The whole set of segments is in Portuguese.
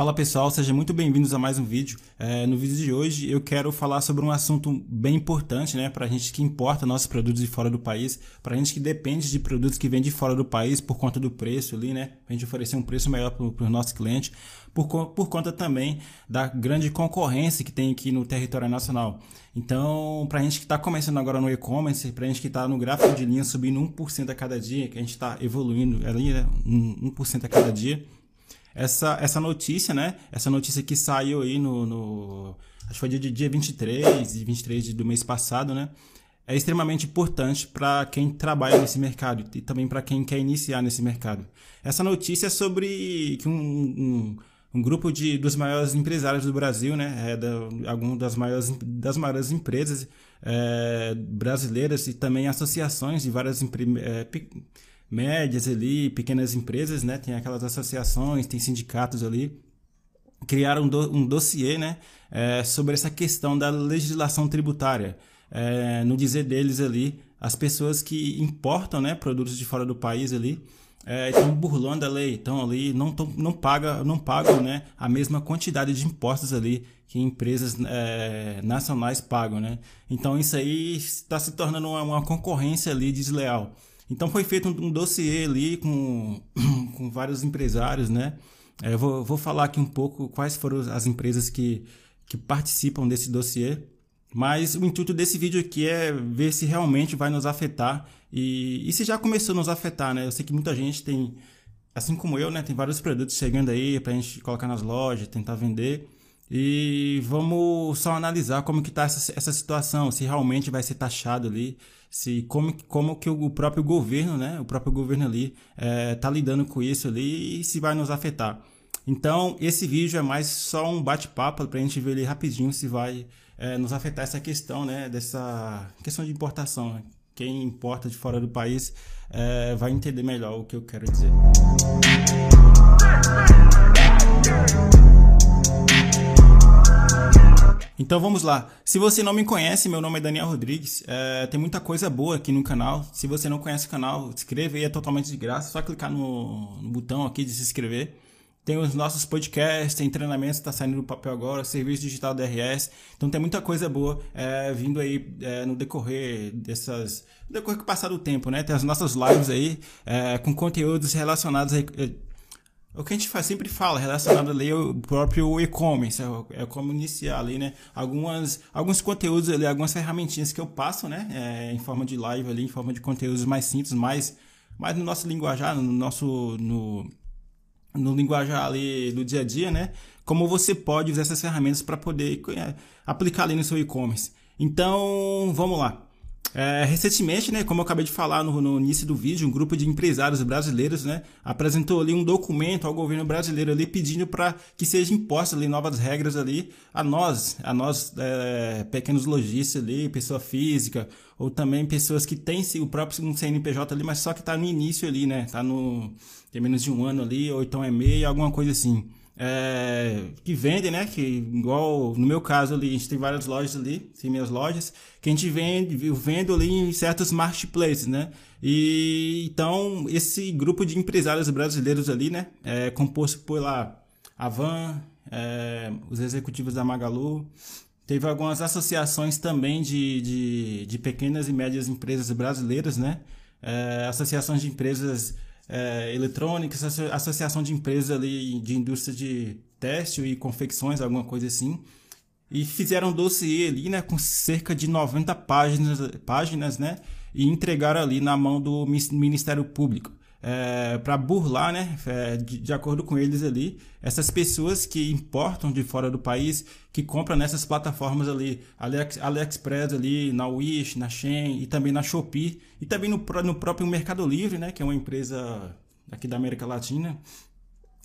Fala pessoal, sejam muito bem-vindos a mais um vídeo. É, no vídeo de hoje eu quero falar sobre um assunto bem importante, né, para a gente que importa nossos produtos de fora do país, para a gente que depende de produtos que vêm de fora do país por conta do preço ali, né, a gente oferecer um preço melhor para o nosso cliente, por, por conta também da grande concorrência que tem aqui no território nacional. Então, para a gente que está começando agora no e-commerce, para a gente que está no gráfico de linha subindo 1% a cada dia, que a gente está evoluindo ali, né, 1% a cada dia essa, essa notícia, né? Essa notícia que saiu aí no. no acho que foi dia, dia 23 e 23 do mês passado, né? É extremamente importante para quem trabalha nesse mercado e também para quem quer iniciar nesse mercado. Essa notícia é sobre que um, um, um grupo de, dos maiores empresários do Brasil, né? É da, algum das maiores, das maiores empresas é, brasileiras e também associações de várias empresas. É, médias ali, pequenas empresas, né? Tem aquelas associações, tem sindicatos ali. Criaram um, do, um dossiê, né? É, sobre essa questão da legislação tributária. É, no dizer deles ali, as pessoas que importam, né? Produtos de fora do país ali, é, estão burlando a lei, estão ali, não, tão, não, paga, não pagam né, a mesma quantidade de impostos ali que empresas é, nacionais pagam, né? Então isso aí está se tornando uma, uma concorrência ali desleal. Então foi feito um, um dossiê ali com, com vários empresários, né? É, eu vou, vou falar aqui um pouco quais foram as empresas que, que participam desse dossiê. Mas o intuito desse vídeo aqui é ver se realmente vai nos afetar e, e se já começou a nos afetar, né? Eu sei que muita gente tem, assim como eu, né? Tem vários produtos chegando aí pra gente colocar nas lojas, tentar vender. E vamos só analisar como que está essa, essa situação, se realmente vai ser taxado ali, se como, como que o próprio governo, né, o próprio governo ali está é, lidando com isso ali e se vai nos afetar. Então, esse vídeo é mais só um bate-papo para a gente ver ali rapidinho se vai é, nos afetar essa questão, né, dessa questão de importação. Né? Quem importa de fora do país é, vai entender melhor o que eu quero dizer. Então vamos lá. Se você não me conhece, meu nome é Daniel Rodrigues. É, tem muita coisa boa aqui no canal. Se você não conhece o canal, se inscreva aí, é totalmente de graça. É só clicar no, no botão aqui de se inscrever. Tem os nossos podcasts, tem treinamentos que está saindo do papel agora, serviço digital DRS. Então tem muita coisa boa é, vindo aí é, no decorrer dessas. No decorrer que passar do tempo, né? Tem as nossas lives aí é, com conteúdos relacionados aí, o que a gente faz, sempre fala relacionado ali ao próprio e-commerce, é, é como iniciar ali, né? Algumas, alguns conteúdos ali, algumas ferramentinhas que eu passo, né? É, em forma de live ali, em forma de conteúdos mais simples, mais, mais no nosso linguajar, no nosso, no, no linguajar ali do dia a dia, né? Como você pode usar essas ferramentas para poder é, aplicar ali no seu e-commerce. Então, vamos lá. É, recentemente, né, como eu acabei de falar no, no, início do vídeo, um grupo de empresários brasileiros né, apresentou ali um documento ao governo brasileiro ali pedindo para que sejam impostas ali novas regras ali a nós, a nós é, pequenos lojistas ali, pessoa física ou também pessoas que têm o próprio CNPJ ali, mas só que está no início ali, né, tá no tem menos de um ano ali ou então é meio, alguma coisa assim é, que vendem, né? Que igual no meu caso ali, a gente tem várias lojas ali, tem minhas lojas, que a gente vende, eu vendo ali em certos marketplaces, né? E então esse grupo de empresários brasileiros ali, né? É composto por lá a Van, é, os executivos da Magalu, teve algumas associações também de, de, de pequenas e médias empresas brasileiras, né? É, associações de empresas é, eletrônicas, associação de empresas ali de indústria de têxtil e confecções, alguma coisa assim. E fizeram um dossiê ali, né, com cerca de 90 páginas, páginas, né, e entregaram ali na mão do Ministério Público é, para burlar, né, é, de, de, acordo com eles ali, essas pessoas que importam de fora do país, que compram nessas plataformas ali, Alex, AliExpress ali, na Wish, na Shein e também na Shopee e também no, no próprio Mercado Livre, né, que é uma empresa aqui da América Latina,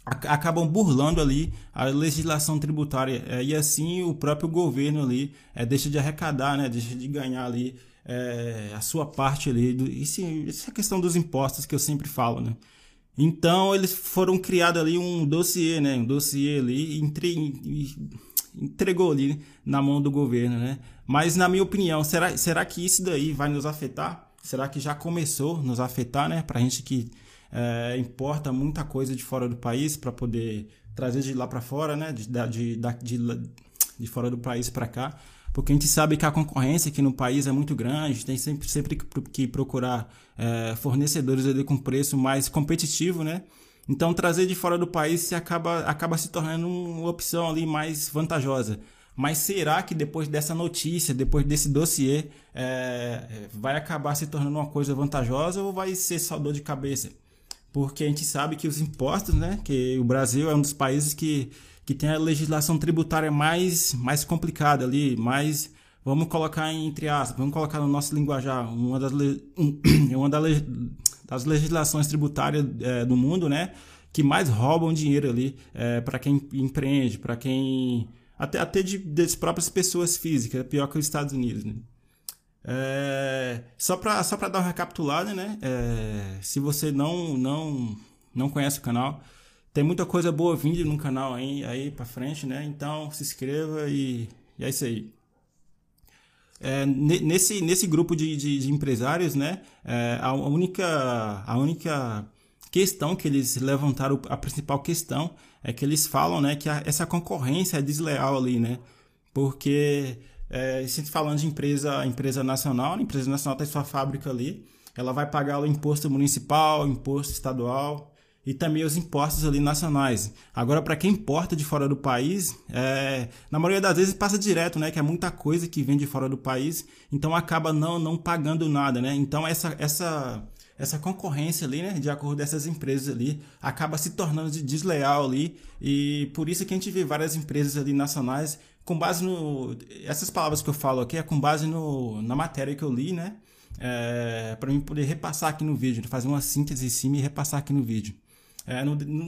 acabam burlando ali a legislação tributária. É, e assim o próprio governo ali é, deixa de arrecadar, né, deixa de ganhar ali é, a sua parte ali. Do, isso, isso é questão dos impostos que eu sempre falo, né? Então eles foram criados ali um dossiê, né? Um dossiê ali entre, entregou ali na mão do governo, né? Mas na minha opinião, será, será que isso daí vai nos afetar? Será que já começou a nos afetar, né? Para a gente que é, importa muita coisa de fora do país para poder trazer de lá para fora, né? De, de, de, de fora do país para cá. Porque a gente sabe que a concorrência aqui no país é muito grande, tem sempre, sempre que procurar é, fornecedores ali com preço mais competitivo, né? Então trazer de fora do país se acaba, acaba se tornando uma opção ali mais vantajosa. Mas será que depois dessa notícia, depois desse dossiê, é, vai acabar se tornando uma coisa vantajosa ou vai ser só dor de cabeça? Porque a gente sabe que os impostos, né? Que o Brasil é um dos países que, que tem a legislação tributária mais, mais complicada ali, mais vamos colocar entre aspas, vamos colocar no nosso linguajar, uma das, uma das legislações tributárias é, do mundo, né? Que mais roubam dinheiro ali é, para quem empreende, para quem até, até de, das próprias pessoas físicas, é pior que os Estados Unidos, né? É, só para só dar uma recapitulada, né? É, se você não, não, não conhece o canal, tem muita coisa boa vindo no canal aí, aí para frente, né? Então se inscreva e, e é isso aí. É, nesse, nesse grupo de, de, de empresários, né? É, a, única, a única questão que eles levantaram, a principal questão é que eles falam, né, que a, essa concorrência é desleal ali, né? Porque é, falando de empresa, empresa nacional, a empresa nacional tem sua fábrica ali, ela vai pagar o imposto municipal, imposto estadual e também os impostos ali nacionais. Agora, para quem importa de fora do país, é, na maioria das vezes passa direto, né? Que é muita coisa que vem de fora do país, então acaba não, não pagando nada, né? Então essa, essa essa concorrência ali, né, de acordo dessas empresas ali, acaba se tornando desleal ali e por isso que a gente vê várias empresas ali nacionais com base no essas palavras que eu falo aqui é com base no, na matéria que eu li, né, é, para mim poder repassar aqui no vídeo, fazer uma síntese em cima e repassar aqui no vídeo. É,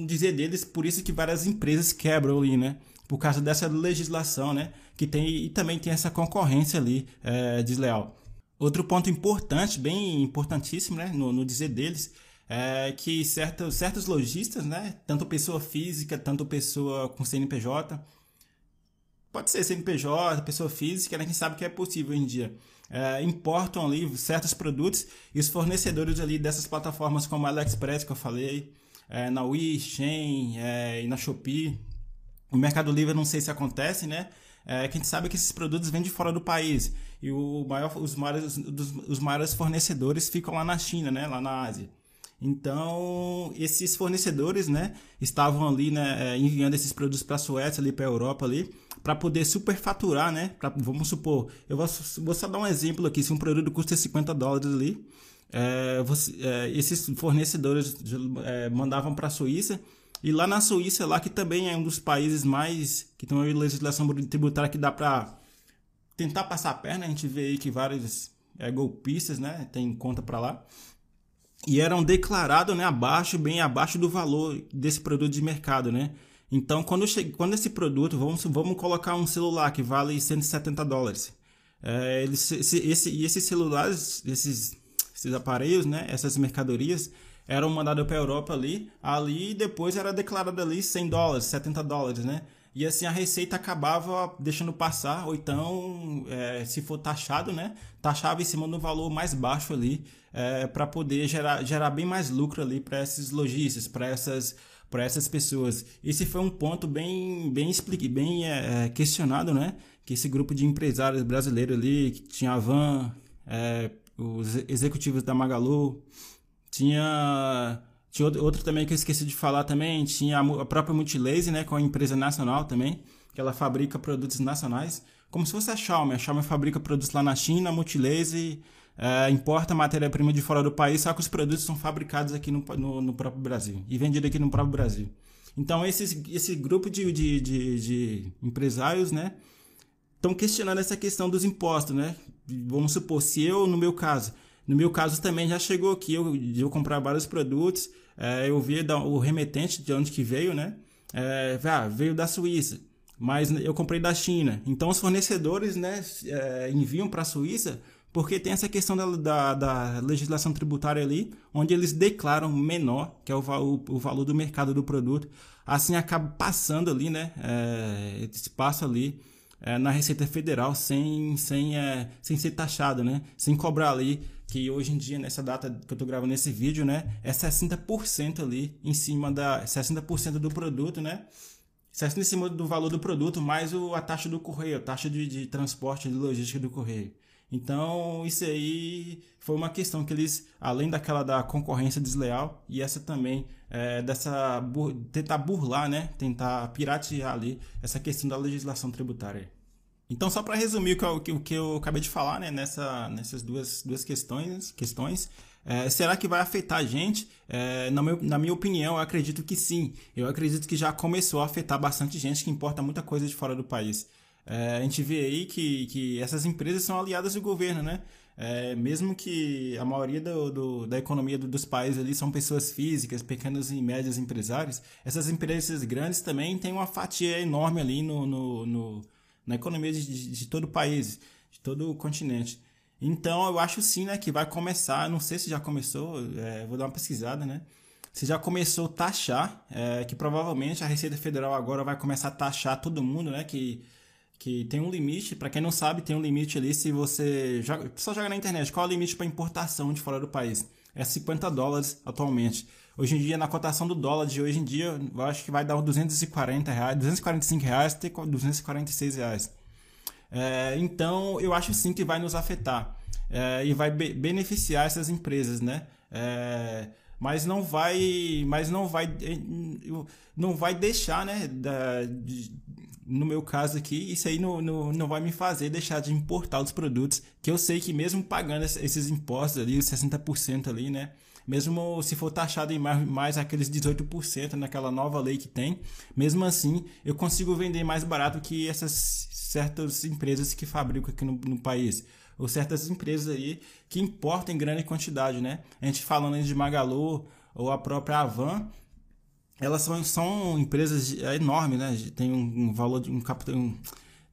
dizer deles, por isso que várias empresas quebram ali, né, por causa dessa legislação, né, que tem e também tem essa concorrência ali é, desleal. Outro ponto importante, bem importantíssimo, né, no, no dizer deles, é que certos, certos lojistas, né, tanto pessoa física, tanto pessoa com CNPJ, pode ser CNPJ, pessoa física, né, quem sabe que é possível hoje em dia, é, importam ali certos produtos e os fornecedores ali dessas plataformas como a AliExpress que eu falei, é, na Wish, Shein é, e na Shopee, o Mercado Livre não sei se acontece, né, é, que a gente sabe que esses produtos vêm de fora do país. E o maior, os, maiores, os maiores fornecedores ficam lá na China, né, lá na Ásia. Então, esses fornecedores, né, estavam ali, né, é, enviando esses produtos para a Suécia, ali para a Europa, ali, para poder superfaturar, né, pra, vamos supor, eu vou, vou só dar um exemplo aqui, se um produto custa 50 dólares ali, é, você, é, esses fornecedores é, mandavam para a Suíça, e lá na Suíça, lá que também é um dos países mais, que tem uma legislação tributária que dá para tentar passar a perna. A gente vê aí que vários é, golpistas, né, tem conta para lá. E eram declarados, né, abaixo, bem abaixo do valor desse produto de mercado, né? Então, quando, chega, quando esse produto, vamos, vamos colocar um celular que vale 170 dólares. É, eles, esse, esse, e esses celulares, esses, esses aparelhos, né, essas mercadorias, eram mandados para a Europa ali, ali depois era declarado ali 100 dólares, 70 dólares, né? E assim a receita acabava deixando passar, ou então, é, se for taxado, né? Taxava em cima do valor mais baixo ali, é, para poder gerar, gerar bem mais lucro ali para esses lojistas, para essas, para essas pessoas. Esse foi um ponto bem, bem, explique, bem é, é, questionado, né? Que esse grupo de empresários brasileiros ali, que tinha a Van, é, os executivos da Magalu, tinha tinha outro também que eu esqueci de falar também, tinha a própria Multilaser, né, com a empresa nacional também, que ela fabrica produtos nacionais, como se fosse a Xiaomi. A Xiaomi fabrica produtos lá na China, a Multilaser é, importa matéria-prima de fora do país, só que os produtos são fabricados aqui no, no, no próprio Brasil e vendidos aqui no próprio Brasil. Então, esses, esse grupo de, de, de, de empresários, né, estão questionando essa questão dos impostos, né? Vamos supor, se eu, no meu caso, no meu caso também já chegou aqui, eu, eu comprar vários produtos, é, eu vi o remetente de onde que veio, né? É, ah, veio da Suíça, mas eu comprei da China. Então os fornecedores, né, é, enviam para a Suíça porque tem essa questão da, da, da, legislação tributária ali, onde eles declaram menor, que é o, o, o valor do mercado do produto. Assim acaba passando ali, né? É, passa ali é, na Receita Federal sem, sem, é, sem ser taxado, né? Sem cobrar ali que hoje em dia, nessa data que eu estou gravando esse vídeo, né, é 60% ali em cima da 60% do produto, né? 60% em cima do valor do produto, mais o, a taxa do correio, a taxa de, de transporte, de logística do correio. Então, isso aí foi uma questão que eles, além daquela da concorrência desleal, e essa também, é, dessa bur tentar burlar, né? Tentar piratear ali essa questão da legislação tributária. Então, só para resumir o que, eu, o que eu acabei de falar, né? Nessa, nessas duas, duas questões, questões é, será que vai afetar a gente? É, na, meu, na minha opinião, eu acredito que sim. Eu acredito que já começou a afetar bastante gente que importa muita coisa de fora do país. É, a gente vê aí que, que essas empresas são aliadas do governo, né? É, mesmo que a maioria do, do, da economia do, dos países ali são pessoas físicas, pequenos e médios empresários, essas empresas grandes também têm uma fatia enorme ali no, no, no na economia de, de, de, todo o país, de todo o continente. Então eu acho sim né, que vai começar, não sei se já começou, é, vou dar uma pesquisada, né? Se já começou a taxar, é, que provavelmente a Receita Federal agora vai começar a taxar todo mundo, né? Que que tem um limite, para quem não sabe, tem um limite ali se você joga, só joga na internet, qual é o limite para importação de fora do país? É 50 dólares atualmente. Hoje em dia, na cotação do dólar de hoje em dia, eu acho que vai dar uns 240 reais, 245 reais até 246 reais. É, então, eu acho sim que vai nos afetar é, e vai be beneficiar essas empresas, né? É, mas não vai, mas não vai, não vai deixar, né? Da, de, no meu caso aqui, isso aí não, não, não vai me fazer deixar de importar os produtos, que eu sei que mesmo pagando esses impostos ali, os 60% ali, né? Mesmo se for taxado em mais, mais aqueles 18% naquela nova lei que tem, mesmo assim eu consigo vender mais barato que essas certas empresas que fabricam aqui no, no país. Ou certas empresas aí que importam em grande quantidade, né? A gente falando de Magalu ou a própria Avan, elas são, são empresas é enormes, né? Tem um, um valor de um capital.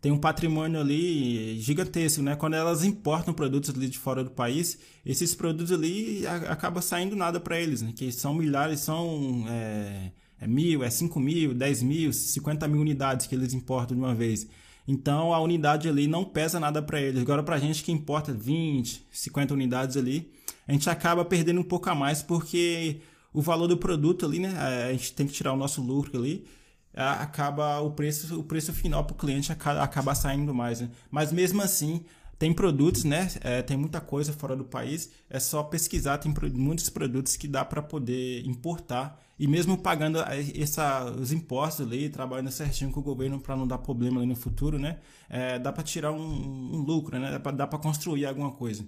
tem um patrimônio ali gigantesco, né? Quando elas importam produtos ali de fora do país, esses produtos ali a, acaba saindo nada para eles, né? Que são milhares, são é, é mil, é cinco mil, dez mil, cinquenta mil unidades que eles importam de uma vez. Então a unidade ali não pesa nada para eles. Agora para a gente que importa 20, 50 unidades ali, a gente acaba perdendo um pouco a mais porque o valor do produto ali, né? A gente tem que tirar o nosso lucro ali. Acaba o preço, o preço final para o cliente acaba, acaba saindo mais. Né? Mas mesmo assim, tem produtos, né? É, tem muita coisa fora do país. É só pesquisar, tem muitos produtos que dá para poder importar. E mesmo pagando essa, os impostos ali, trabalhando certinho com o governo para não dar problema no futuro, né? É, dá para tirar um, um, lucro, né? Dá para construir alguma coisa.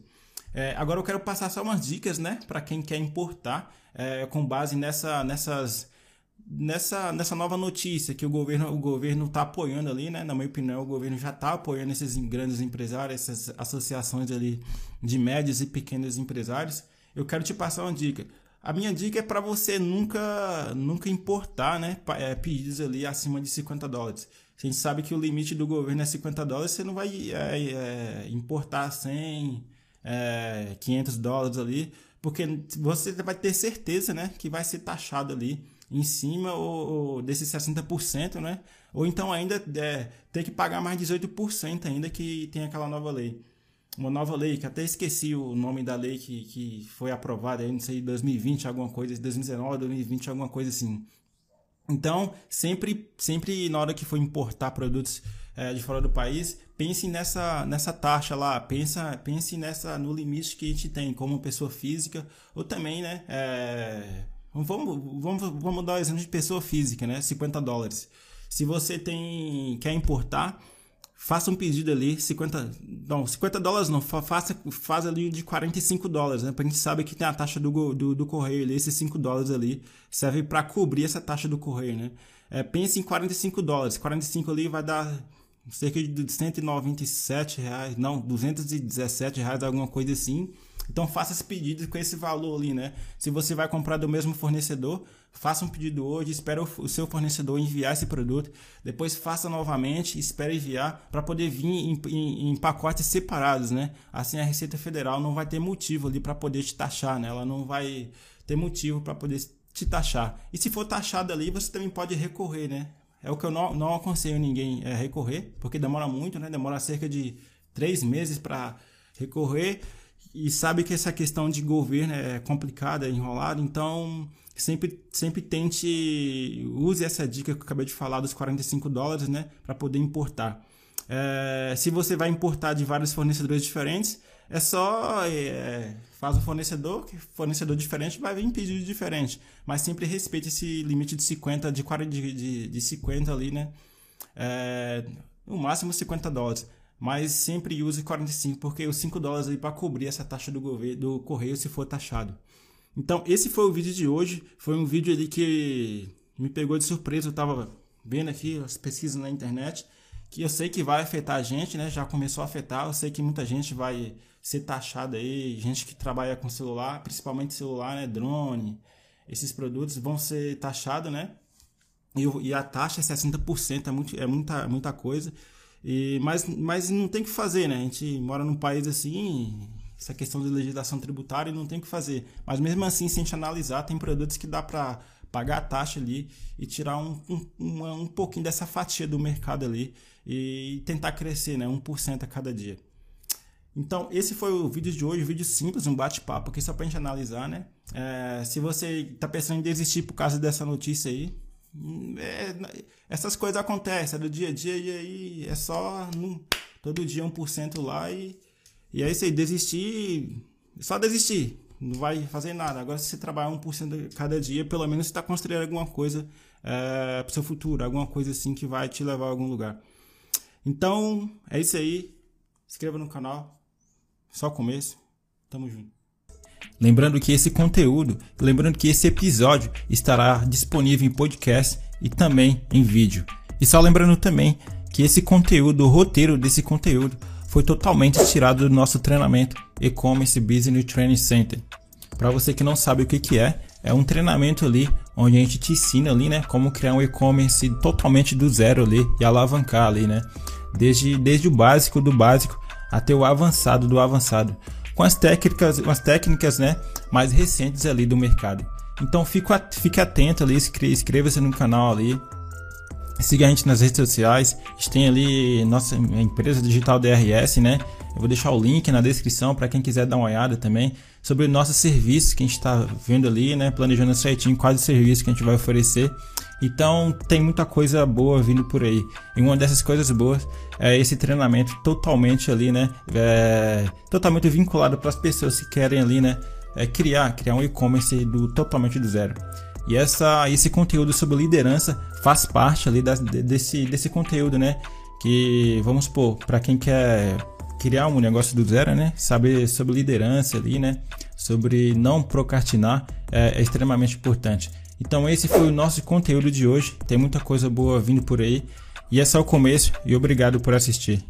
É, agora eu quero passar só umas dicas, né, para quem quer importar, é, com base nessa, nessas, nessa, nessa nova notícia que o governo o governo está apoiando ali, né? Na minha opinião, o governo já está apoiando esses grandes empresários, essas associações ali de médios e pequenos empresários. Eu quero te passar uma dica. A minha dica é para você nunca nunca importar, né, é, pedidos ali acima de 50 dólares. A gente sabe que o limite do governo é 50 dólares, você não vai é, é, importar 100 é, 500 dólares ali, porque você vai ter certeza, né, que vai ser taxado ali em cima ou, ou desses 60%, né? Ou então ainda é, ter que pagar mais 18% ainda que tem aquela nova lei. Uma nova lei, que até esqueci o nome da lei que, que foi aprovada, aí, não sei, 2020, alguma coisa, 2019, 2020, alguma coisa assim. Então, sempre, sempre na hora que for importar produtos é, de fora do país, pense nessa, nessa taxa lá, pensa, pense nessa no limite que a gente tem como pessoa física, ou também, né? É, vamos, vamos, vamos dar o um exemplo de pessoa física, né? 50 dólares. Se você tem quer importar, faça um pedido ali, 50, não, 50 dólares não, faça, faz ali de 45 dólares, né? Pra gente saber que tem a taxa do, do, do correio ali, esses 5 dólares ali, serve para cobrir essa taxa do correio, né? É, pense em 45 dólares, 45 ali vai dar cerca de 197 reais, não, 217 reais, alguma coisa assim. Então faça esse pedido com esse valor ali, né? Se você vai comprar do mesmo fornecedor, faça um pedido hoje, espera o seu fornecedor enviar esse produto, depois faça novamente, espere enviar para poder vir em, em, em, pacotes separados, né? Assim a Receita Federal não vai ter motivo ali para poder te taxar, né? Ela não vai ter motivo para poder te taxar. E se for taxado ali, você também pode recorrer, né? É o que eu não, não aconselho ninguém é, recorrer, porque demora muito, né? Demora cerca de três meses para recorrer. e sabe que essa questão de governo é complicada, é enrolada, então sempre, sempre tente, use essa dica que eu acabei de falar dos 45 dólares, né, para poder importar. É, se você vai importar de vários fornecedores diferentes, é só é, faz o fornecedor, que fornecedor diferente vai vir pedido diferente, mas sempre respeite esse limite de 50 de 40 de, de, de 50 ali, né? É, no máximo 50 dólares, mas sempre use 45 porque os 5 dólares aí para cobrir essa taxa do governo do correio se for taxado. Então, esse foi o vídeo de hoje, foi um vídeo ali que me pegou de surpresa, eu estava vendo aqui as pesquisas na internet que eu sei que vai afetar a gente, né? Já começou a afetar. Eu sei que muita gente vai ser taxada aí, gente que trabalha com celular, principalmente celular, né? Drone, esses produtos vão ser taxados, né? E, e a taxa é 60%, é, muito, é muita, muita coisa. E, mas, mas não tem o que fazer, né? A gente mora num país assim, essa questão de legislação tributária não tem o que fazer. Mas mesmo assim, se a gente analisar, tem produtos que dá para pagar a taxa ali e tirar um, um, um pouquinho dessa fatia do mercado ali e tentar crescer, né? 1% a cada dia. Então, esse foi o vídeo de hoje, um vídeo simples, um bate-papo aqui só pra gente analisar, né? É, se você tá pensando em desistir por causa dessa notícia aí, é, essas coisas acontecem, é do dia a dia e aí é só num, todo dia 1% lá e, e é isso aí, desistir, só desistir, não vai fazer nada. Agora, se você trabalhar 1% cada dia, pelo menos você está construindo alguma coisa é, para o seu futuro, alguma coisa assim que vai te levar a algum lugar. Então, é isso aí. Se inscreva no canal. Só começo. Tamo junto. Lembrando que esse conteúdo, lembrando que esse episódio estará disponível em podcast e também em vídeo. E só lembrando também que esse conteúdo, o roteiro desse conteúdo, foi totalmente tirado do nosso treinamento E-Commerce Business Training Center. Para você que não sabe o que, que é, é um treinamento ali onde a gente te ensina ali, né, como criar um e-commerce totalmente do zero ali e alavancar ali, né? desde, desde o básico do básico até o avançado do avançado, com as técnicas, as técnicas né, mais recentes ali do mercado. Então fique, fique atento ali, inscreva-se no canal ali, siga a gente nas redes sociais, a gente tem ali nossa empresa digital DRS, né? Eu vou deixar o link na descrição para quem quiser dar uma olhada também sobre nossos serviços que a gente está vendo ali, né? Planejando certinho quais os serviços que a gente vai oferecer. Então tem muita coisa boa vindo por aí. E uma dessas coisas boas é esse treinamento totalmente ali, né? É, totalmente vinculado para as pessoas que querem ali, né? É criar, criar um e-commerce do totalmente do zero. E essa, esse conteúdo sobre liderança faz parte ali da, desse, desse conteúdo, né? Que vamos supor, para quem quer criar um negócio do zero, né? Saber sobre liderança ali, né? Sobre não procrastinar é, é extremamente importante. Então esse foi o nosso conteúdo de hoje. Tem muita coisa boa vindo por aí. E é só o começo e obrigado por assistir.